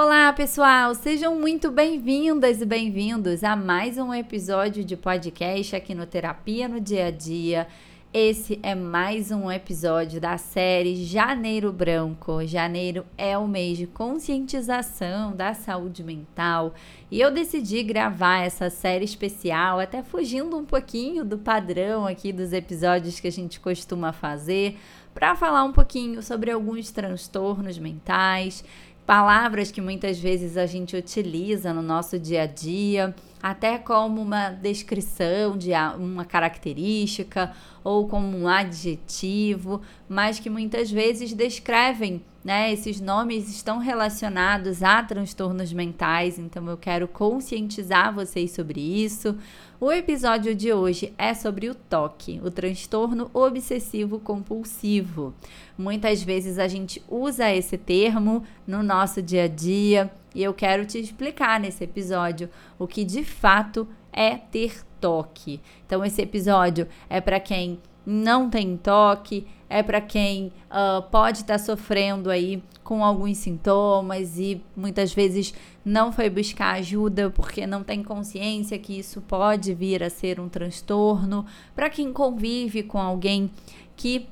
Olá, pessoal! Sejam muito bem-vindas e bem-vindos a mais um episódio de podcast aqui no Terapia no Dia a Dia. Esse é mais um episódio da série Janeiro Branco. Janeiro é o mês de conscientização da saúde mental e eu decidi gravar essa série especial, até fugindo um pouquinho do padrão aqui dos episódios que a gente costuma fazer, para falar um pouquinho sobre alguns transtornos mentais palavras que muitas vezes a gente utiliza no nosso dia a dia, até como uma descrição de uma característica ou como um adjetivo, mas que muitas vezes descrevem, né? Esses nomes estão relacionados a transtornos mentais, então eu quero conscientizar vocês sobre isso. O episódio de hoje é sobre o toque, o transtorno obsessivo compulsivo. Muitas vezes a gente usa esse termo no nosso dia a dia e eu quero te explicar nesse episódio o que de fato é ter toque. Então, esse episódio é para quem não tem toque, é para quem uh, pode estar tá sofrendo aí com alguns sintomas e muitas vezes não foi buscar ajuda porque não tem consciência que isso pode vir a ser um transtorno, para quem convive com alguém que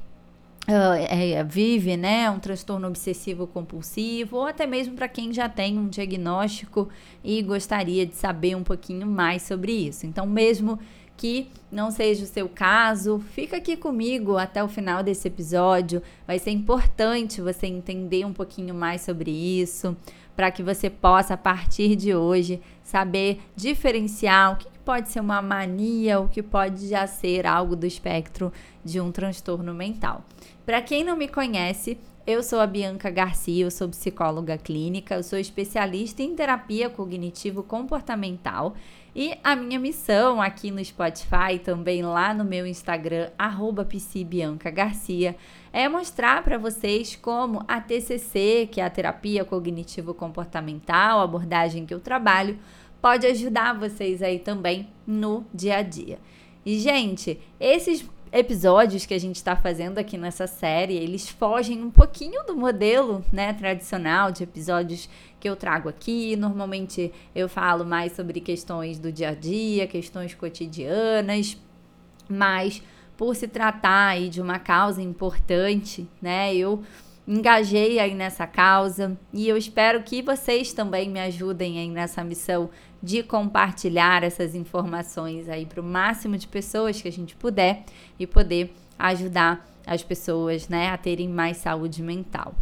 Uh, é, vive né, um transtorno obsessivo compulsivo, ou até mesmo para quem já tem um diagnóstico e gostaria de saber um pouquinho mais sobre isso. Então, mesmo que não seja o seu caso, fica aqui comigo até o final desse episódio. Vai ser importante você entender um pouquinho mais sobre isso, para que você possa, a partir de hoje, saber diferenciar o que pode ser uma mania, o que pode já ser algo do espectro de um transtorno mental. Para quem não me conhece, eu sou a Bianca Garcia, eu sou psicóloga clínica, eu sou especialista em terapia cognitivo-comportamental e a minha missão aqui no Spotify, também lá no meu Instagram, arroba Garcia, é mostrar para vocês como a TCC, que é a terapia cognitivo-comportamental, abordagem que eu trabalho, pode ajudar vocês aí também no dia a dia. E, gente, esses episódios que a gente está fazendo aqui nessa série, eles fogem um pouquinho do modelo, né, tradicional de episódios que eu trago aqui. Normalmente eu falo mais sobre questões do dia a dia, questões cotidianas, mas por se tratar aí de uma causa importante, né, eu engajei aí nessa causa e eu espero que vocês também me ajudem aí nessa missão de compartilhar essas informações aí para o máximo de pessoas que a gente puder e poder ajudar as pessoas, né, a terem mais saúde mental.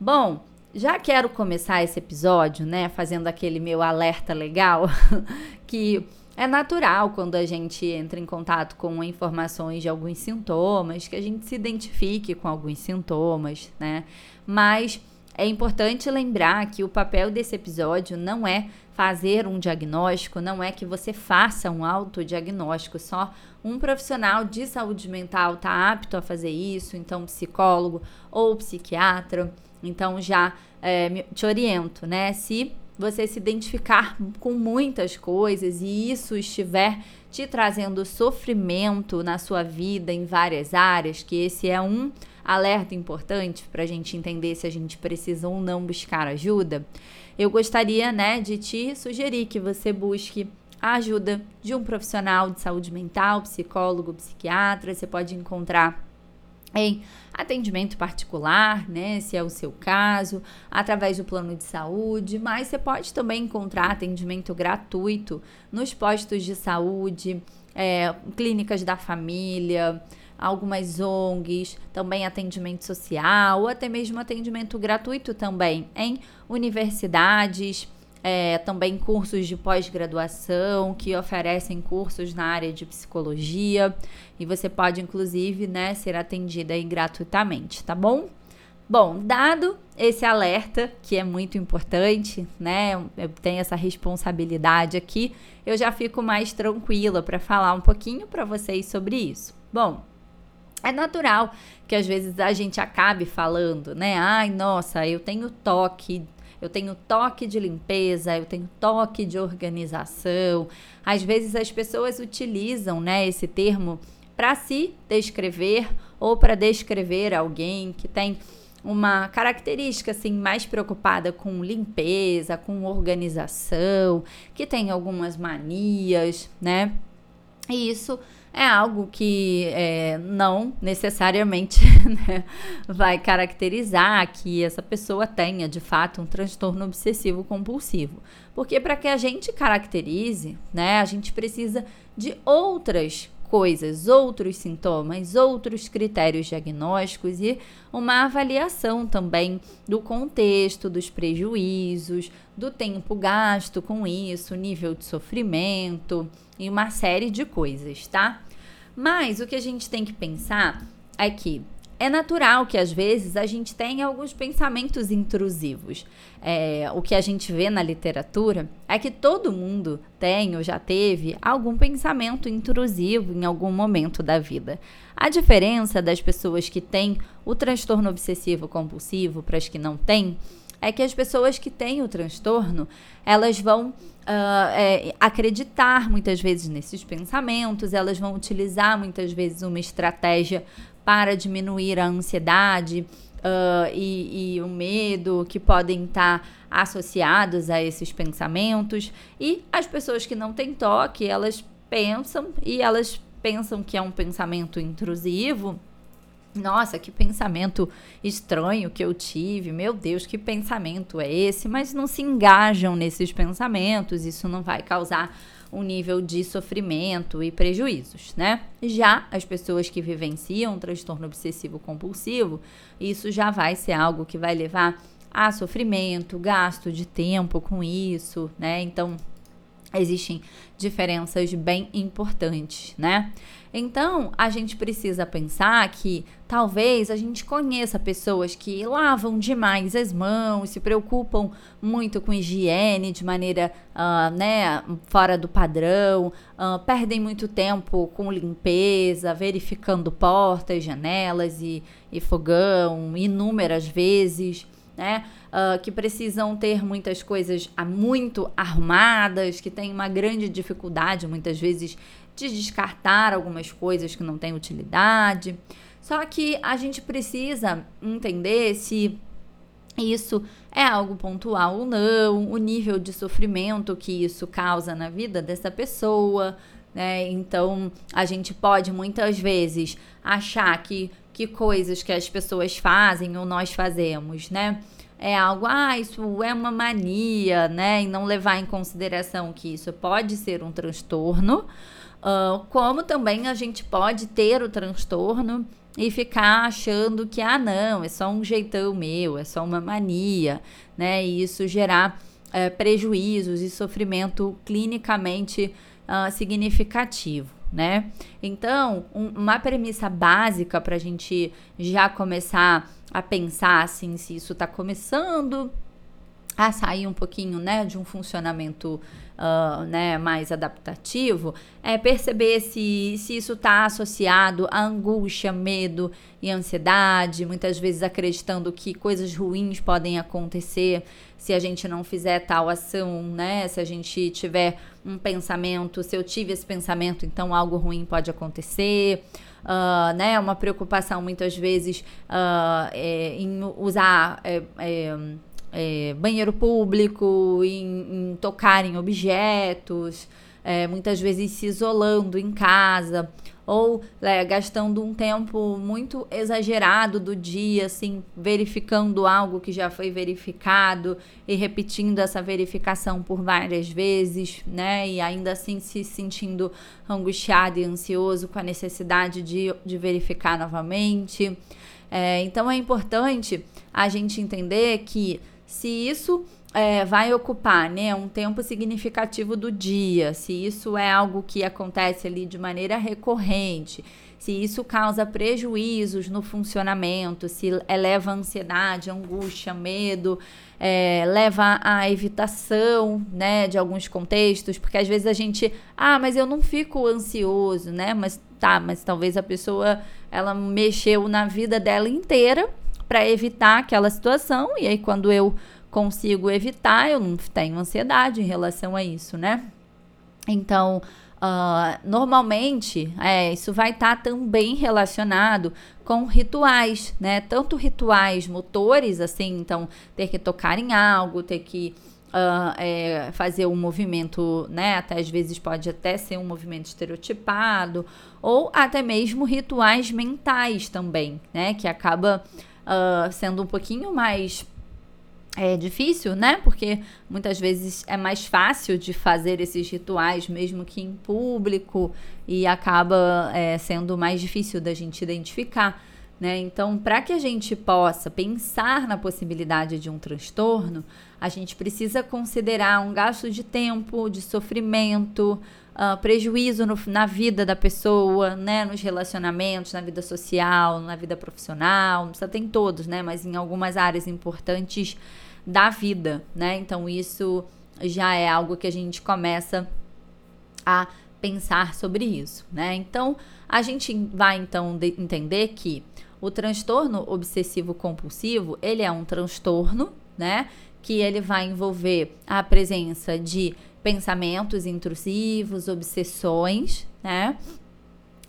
Bom, já quero começar esse episódio, né, fazendo aquele meu alerta legal que é natural quando a gente entra em contato com informações de alguns sintomas, que a gente se identifique com alguns sintomas, né? Mas é importante lembrar que o papel desse episódio não é fazer um diagnóstico, não é que você faça um autodiagnóstico, só um profissional de saúde mental está apto a fazer isso, então psicólogo ou psiquiatra. Então já é, te oriento, né? Se você se identificar com muitas coisas e isso estiver te trazendo sofrimento na sua vida em várias áreas, que esse é um alerta importante para a gente entender se a gente precisa ou não buscar ajuda, eu gostaria, né, de te sugerir que você busque a ajuda de um profissional de saúde mental, psicólogo, psiquiatra. Você pode encontrar em atendimento particular, né, se é o seu caso, através do plano de saúde, mas você pode também encontrar atendimento gratuito nos postos de saúde, é, clínicas da família, algumas ONGs, também atendimento social, ou até mesmo atendimento gratuito também em universidades é, também cursos de pós-graduação que oferecem cursos na área de psicologia e você pode inclusive né, ser atendida gratuitamente, tá bom? Bom, dado esse alerta, que é muito importante, né? Eu tenho essa responsabilidade aqui, eu já fico mais tranquila para falar um pouquinho para vocês sobre isso. Bom, é natural que às vezes a gente acabe falando, né? Ai, nossa, eu tenho toque eu tenho toque de limpeza, eu tenho toque de organização. Às vezes as pessoas utilizam, né, esse termo para se descrever ou para descrever alguém que tem uma característica assim mais preocupada com limpeza, com organização, que tem algumas manias, né? E isso é algo que é, não necessariamente né, vai caracterizar que essa pessoa tenha de fato um transtorno obsessivo compulsivo. Porque para que a gente caracterize, né, a gente precisa de outras coisas, outros sintomas, outros critérios diagnósticos e uma avaliação também do contexto, dos prejuízos, do tempo gasto com isso, nível de sofrimento e uma série de coisas, tá? Mas o que a gente tem que pensar é que é natural que às vezes a gente tenha alguns pensamentos intrusivos. É, o que a gente vê na literatura é que todo mundo tem ou já teve algum pensamento intrusivo em algum momento da vida. A diferença das pessoas que têm o transtorno obsessivo compulsivo para as que não têm é que as pessoas que têm o transtorno elas vão uh, é, acreditar muitas vezes nesses pensamentos, elas vão utilizar muitas vezes uma estratégia para diminuir a ansiedade uh, e, e, o medo que podem estar associados a esses pensamentos. E as pessoas que não têm toque, elas pensam e elas pensam que é um pensamento intrusivo. Nossa, que pensamento estranho que eu tive. Meu Deus, que pensamento é esse? Mas não se engajam nesses pensamentos, isso não vai causar um nível de sofrimento e prejuízos, né? Já as pessoas que vivenciam um transtorno obsessivo compulsivo, isso já vai ser algo que vai levar a sofrimento, gasto de tempo com isso, né? Então, existem diferenças bem importantes, né? Então, a gente precisa pensar que talvez a gente conheça pessoas que lavam demais as mãos, se preocupam muito com higiene de maneira uh, né, fora do padrão, uh, perdem muito tempo com limpeza, verificando portas, janelas e, e fogão inúmeras vezes. Né? Uh, que precisam ter muitas coisas muito arrumadas, que têm uma grande dificuldade, muitas vezes, de descartar algumas coisas que não têm utilidade. Só que a gente precisa entender se isso é algo pontual ou não, o nível de sofrimento que isso causa na vida dessa pessoa, né? Então, a gente pode muitas vezes achar que, que coisas que as pessoas fazem ou nós fazemos, né? É algo, ah, isso é uma mania, né? E não levar em consideração que isso pode ser um transtorno, Uh, como também a gente pode ter o transtorno e ficar achando que, ah, não, é só um jeitão meu, é só uma mania, né? E isso gerar uh, prejuízos e sofrimento clinicamente uh, significativo, né? Então, um, uma premissa básica para a gente já começar a pensar assim, se isso está começando a sair um pouquinho, né, de um funcionamento uh, né, mais adaptativo, é perceber se, se isso está associado a angústia, medo e ansiedade, muitas vezes acreditando que coisas ruins podem acontecer se a gente não fizer tal ação, né? Se a gente tiver um pensamento, se eu tive esse pensamento, então algo ruim pode acontecer. Uh, né, uma preocupação muitas vezes uh, é, em usar é, é, é, banheiro público, em, em, tocar em objetos, é, muitas vezes se isolando em casa ou gastando um tempo muito exagerado do dia, assim, verificando algo que já foi verificado e repetindo essa verificação por várias vezes, né? E ainda assim se sentindo angustiado e ansioso com a necessidade de, de verificar novamente. É, então é importante a gente entender que se isso é, vai ocupar né, um tempo significativo do dia, se isso é algo que acontece ali de maneira recorrente, se isso causa prejuízos no funcionamento, se eleva ansiedade, angústia, medo, é, leva à evitação né, de alguns contextos, porque às vezes a gente, ah, mas eu não fico ansioso, né? Mas tá, mas talvez a pessoa ela mexeu na vida dela inteira para evitar aquela situação. E aí, quando eu consigo evitar, eu não tenho ansiedade em relação a isso, né? Então, Uh, normalmente, é, isso vai estar tá também relacionado com rituais, né? Tanto rituais motores, assim, então ter que tocar em algo, ter que uh, é, fazer um movimento, né? Até às vezes pode até ser um movimento estereotipado, ou até mesmo rituais mentais também, né? Que acaba uh, sendo um pouquinho mais é difícil, né? Porque muitas vezes é mais fácil de fazer esses rituais, mesmo que em público, e acaba é, sendo mais difícil da gente identificar. Né? Então, para que a gente possa pensar na possibilidade de um transtorno, a gente precisa considerar um gasto de tempo, de sofrimento, uh, prejuízo no, na vida da pessoa, né? nos relacionamentos, na vida social, na vida profissional, não precisa ter em todos, né? mas em algumas áreas importantes da vida, né? Então isso já é algo que a gente começa a pensar sobre isso, né? Então a gente vai então entender que o transtorno obsessivo compulsivo ele é um transtorno, né? Que ele vai envolver a presença de pensamentos intrusivos, obsessões, né?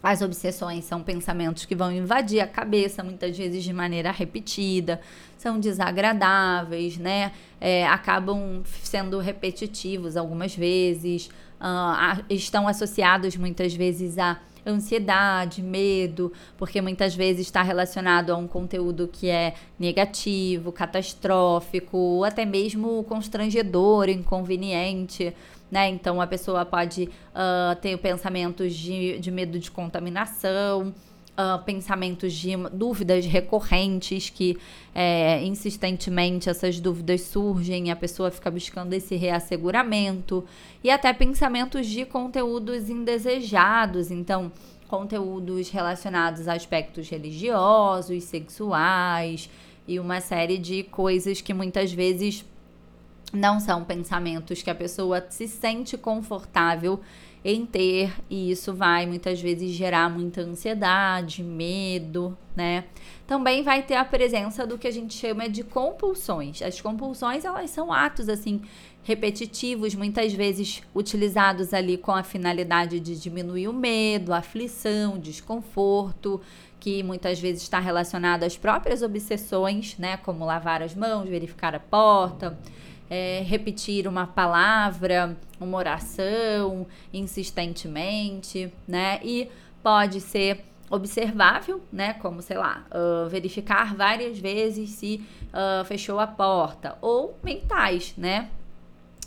As obsessões são pensamentos que vão invadir a cabeça, muitas vezes de maneira repetida, são desagradáveis, né? É, acabam sendo repetitivos algumas vezes, uh, estão associados muitas vezes a ansiedade, medo, porque muitas vezes está relacionado a um conteúdo que é negativo, catastrófico, ou até mesmo constrangedor, inconveniente né? Então a pessoa pode uh, ter pensamentos de, de medo de contaminação. Uh, pensamentos de dúvidas recorrentes que é, insistentemente essas dúvidas surgem e a pessoa fica buscando esse reasseguramento e até pensamentos de conteúdos indesejados. Então conteúdos relacionados a aspectos religiosos sexuais e uma série de coisas que muitas vezes não são pensamentos que a pessoa se sente confortável em ter, e isso vai muitas vezes gerar muita ansiedade, medo, né? Também vai ter a presença do que a gente chama de compulsões. As compulsões, elas são atos assim repetitivos, muitas vezes utilizados ali com a finalidade de diminuir o medo, a aflição, desconforto, que muitas vezes está relacionado às próprias obsessões, né, como lavar as mãos, verificar a porta, é, repetir uma palavra, uma oração insistentemente, né? E pode ser observável, né? Como, sei lá, uh, verificar várias vezes se uh, fechou a porta. Ou mentais, né?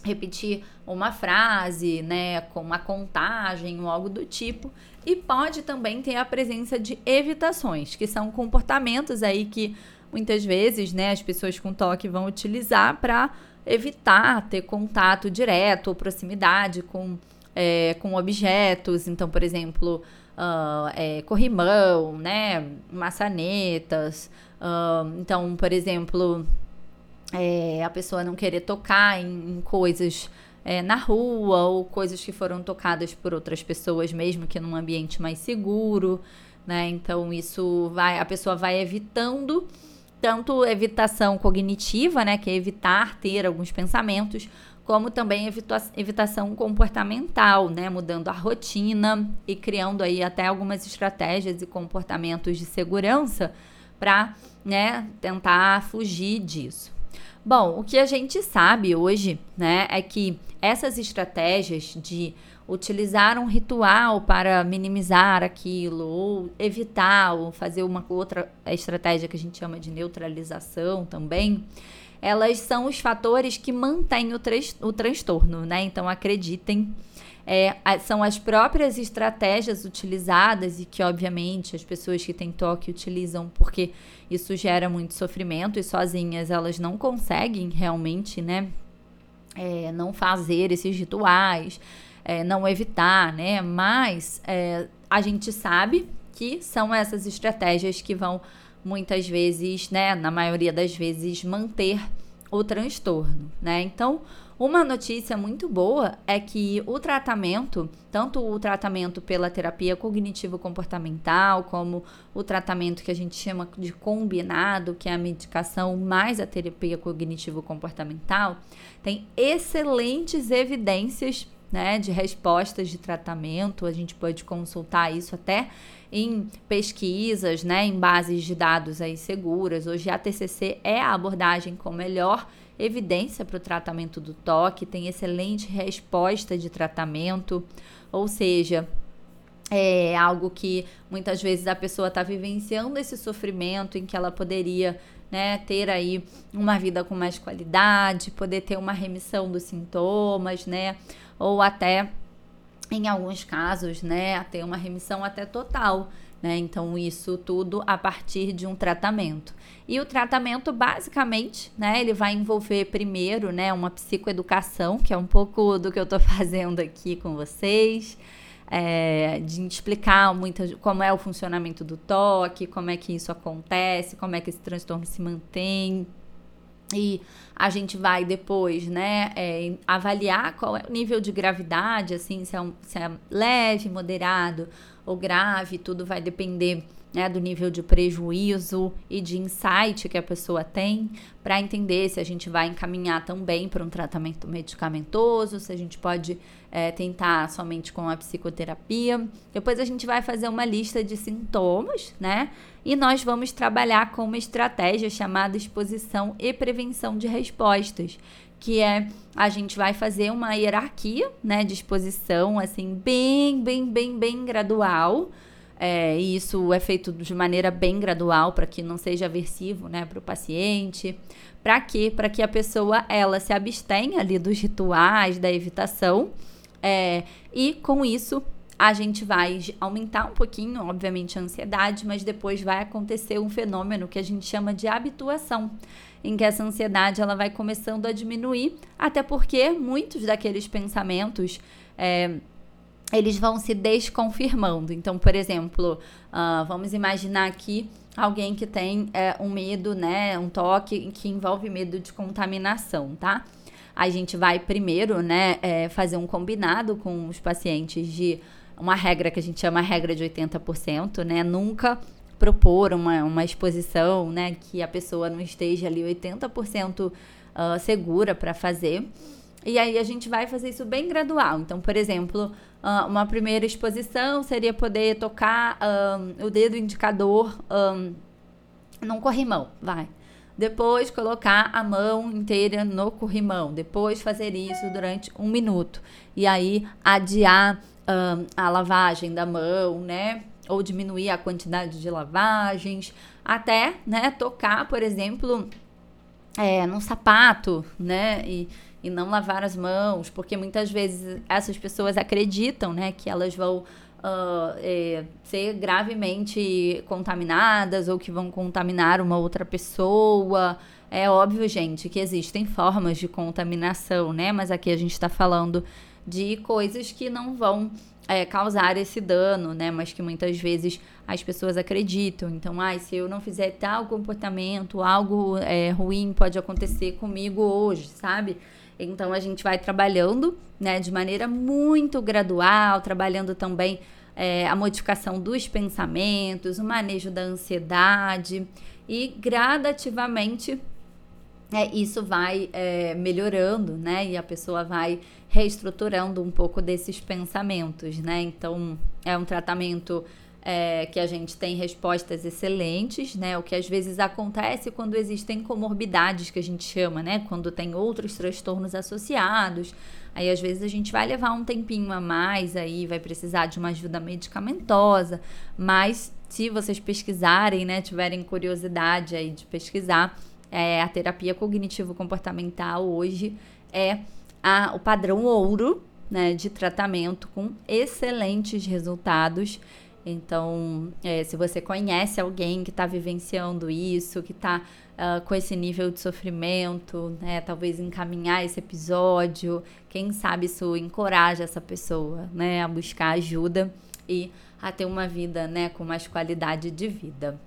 Repetir uma frase, né? Com uma contagem ou algo do tipo. E pode também ter a presença de evitações, que são comportamentos aí que muitas vezes, né, as pessoas com toque vão utilizar para evitar ter contato direto ou proximidade com, é, com objetos. Então, por exemplo, uh, é, corrimão, né, maçanetas. Uh, então, por exemplo, é, a pessoa não querer tocar em, em coisas é, na rua ou coisas que foram tocadas por outras pessoas, mesmo que num ambiente mais seguro, né? Então isso vai, a pessoa vai evitando tanto evitação cognitiva, né, que é evitar ter alguns pensamentos, como também evita evitação comportamental, né, mudando a rotina e criando aí até algumas estratégias e comportamentos de segurança para, né, tentar fugir disso. Bom, o que a gente sabe hoje, né, é que essas estratégias de utilizar um ritual para minimizar aquilo, ou evitar, ou fazer uma outra estratégia que a gente chama de neutralização também, elas são os fatores que mantêm o, o transtorno, né? Então acreditem. É, são as próprias estratégias utilizadas e que, obviamente, as pessoas que têm toque utilizam porque isso gera muito sofrimento e sozinhas elas não conseguem realmente, né? É, não fazer esses rituais, é, não evitar, né? Mas é, a gente sabe que são essas estratégias que vão muitas vezes, né, na maioria das vezes, manter o transtorno, né? Então, uma notícia muito boa é que o tratamento, tanto o tratamento pela terapia cognitivo-comportamental, como o tratamento que a gente chama de combinado, que é a medicação mais a terapia cognitivo-comportamental, tem excelentes evidências né, de respostas de tratamento. A gente pode consultar isso até em pesquisas, né, em bases de dados aí seguras. Hoje a TCC é a abordagem com melhor evidência para o tratamento do toque, tem excelente resposta de tratamento, ou seja, é algo que muitas vezes a pessoa está vivenciando esse sofrimento em que ela poderia né, ter aí uma vida com mais qualidade, poder ter uma remissão dos sintomas, né, ou até em alguns casos, né, ter uma remissão até total, né? Então isso tudo a partir de um tratamento. E o tratamento basicamente, né, ele vai envolver primeiro, né, uma psicoeducação, que é um pouco do que eu estou fazendo aqui com vocês é, de explicar muito como é o funcionamento do toque, como é que isso acontece, como é que esse transtorno se mantém. E a gente vai depois, né, é, avaliar qual é o nível de gravidade, assim, se é, um, se é leve, moderado ou grave, tudo vai depender né, do nível de prejuízo e de insight que a pessoa tem, para entender se a gente vai encaminhar também para um tratamento medicamentoso, se a gente pode é, tentar somente com a psicoterapia. Depois a gente vai fazer uma lista de sintomas, né? E nós vamos trabalhar com uma estratégia chamada exposição e prevenção de respostas, que é a gente vai fazer uma hierarquia, né, de exposição assim bem, bem, bem, bem gradual é, e isso é feito de maneira bem gradual para que não seja aversivo né, para o paciente. Para quê? Para que a pessoa ela se abstenha ali dos rituais, da evitação. É, e com isso a gente vai aumentar um pouquinho, obviamente, a ansiedade, mas depois vai acontecer um fenômeno que a gente chama de habituação, em que essa ansiedade ela vai começando a diminuir, até porque muitos daqueles pensamentos é, eles vão se desconfirmando. Então, por exemplo, uh, vamos imaginar aqui alguém que tem é, um medo, né, um toque que envolve medo de contaminação, tá? A gente vai primeiro, né, é, fazer um combinado com os pacientes de uma regra que a gente chama regra de 80%, né? Nunca propor uma, uma exposição, né, que a pessoa não esteja ali 80% uh, ah, segura para fazer. E aí a gente vai fazer isso bem gradual. Então, por exemplo, uma primeira exposição seria poder tocar um, o dedo indicador um, num corrimão, vai. Depois colocar a mão inteira no corrimão. Depois fazer isso durante um minuto. E aí adiar um, a lavagem da mão, né? Ou diminuir a quantidade de lavagens. Até, né, tocar, por exemplo, é, num sapato, né? E, e não lavar as mãos, porque muitas vezes essas pessoas acreditam, né, que elas vão uh, é, ser gravemente contaminadas ou que vão contaminar uma outra pessoa. É óbvio, gente, que existem formas de contaminação, né? Mas aqui a gente está falando de coisas que não vão é, causar esse dano, né? Mas que muitas vezes as pessoas acreditam. Então, ah, se eu não fizer tal comportamento, algo é, ruim pode acontecer comigo hoje, sabe? Então a gente vai trabalhando, né, de maneira muito gradual, trabalhando também é, a modificação dos pensamentos, o manejo da ansiedade e gradativamente é, isso vai é, melhorando, né? E a pessoa vai reestruturando um pouco desses pensamentos, né? Então é um tratamento é, que a gente tem respostas excelentes, né? O que às vezes acontece quando existem comorbidades que a gente chama, né? Quando tem outros transtornos associados. Aí às vezes a gente vai levar um tempinho a mais aí, vai precisar de uma ajuda medicamentosa, mas se vocês pesquisarem, né, tiverem curiosidade aí de pesquisar, é, a terapia cognitivo-comportamental hoje é a, o padrão ouro né, de tratamento com excelentes resultados. Então, é, se você conhece alguém que está vivenciando isso, que está uh, ah, com esse nível de sofrimento, né, talvez encaminhar esse episódio, quem sabe isso encoraja essa pessoa né, a buscar ajuda e a ter uma vida né, com mais qualidade de vida.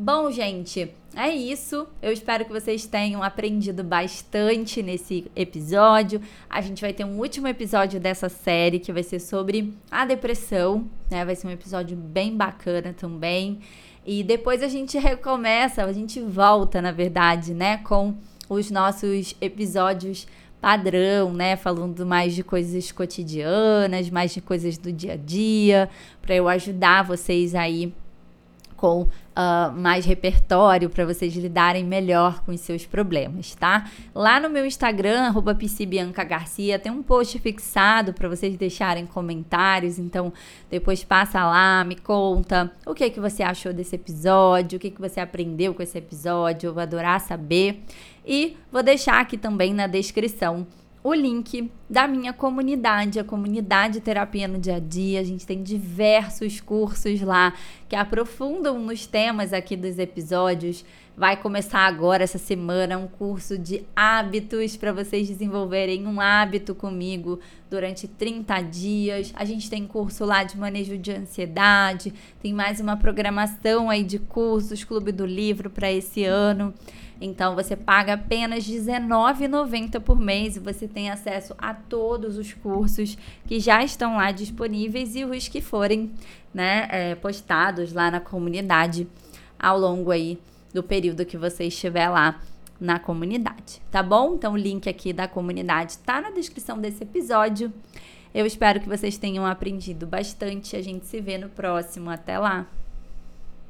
Bom, gente, é isso. Eu espero que vocês tenham aprendido bastante nesse episódio. A gente vai ter um último episódio dessa série que vai ser sobre a depressão, né? Vai ser um episódio bem bacana também. E depois a gente recomeça, a gente volta, na verdade, né, com os nossos episódios padrão, né? Falando mais de coisas cotidianas, mais de coisas do dia a dia, para eu ajudar vocês aí com uh, mais repertório para vocês lidarem melhor com os seus problemas, tá? Lá no meu Instagram, arroba Garcia, tem um post fixado para vocês deixarem comentários, então depois passa lá, me conta o que, que você achou desse episódio, o que, que você aprendeu com esse episódio, eu vou adorar saber. E vou deixar aqui também na descrição o link da minha comunidade, a comunidade Terapia no Dia a Dia. A gente tem diversos cursos lá que aprofundam nos temas aqui dos episódios. Vai começar agora essa semana um curso de hábitos para vocês desenvolverem um hábito comigo durante 30 dias. A gente tem curso lá de manejo de ansiedade, tem mais uma programação aí de cursos, Clube do Livro para esse ano. Então você paga apenas R$19,90 por mês e você tem acesso a todos os cursos que já estão lá disponíveis e os que forem né, é, postados lá na comunidade ao longo aí do período que você estiver lá na comunidade, tá bom? Então o link aqui da comunidade está na descrição desse episódio. Eu espero que vocês tenham aprendido bastante. A gente se vê no próximo. Até lá!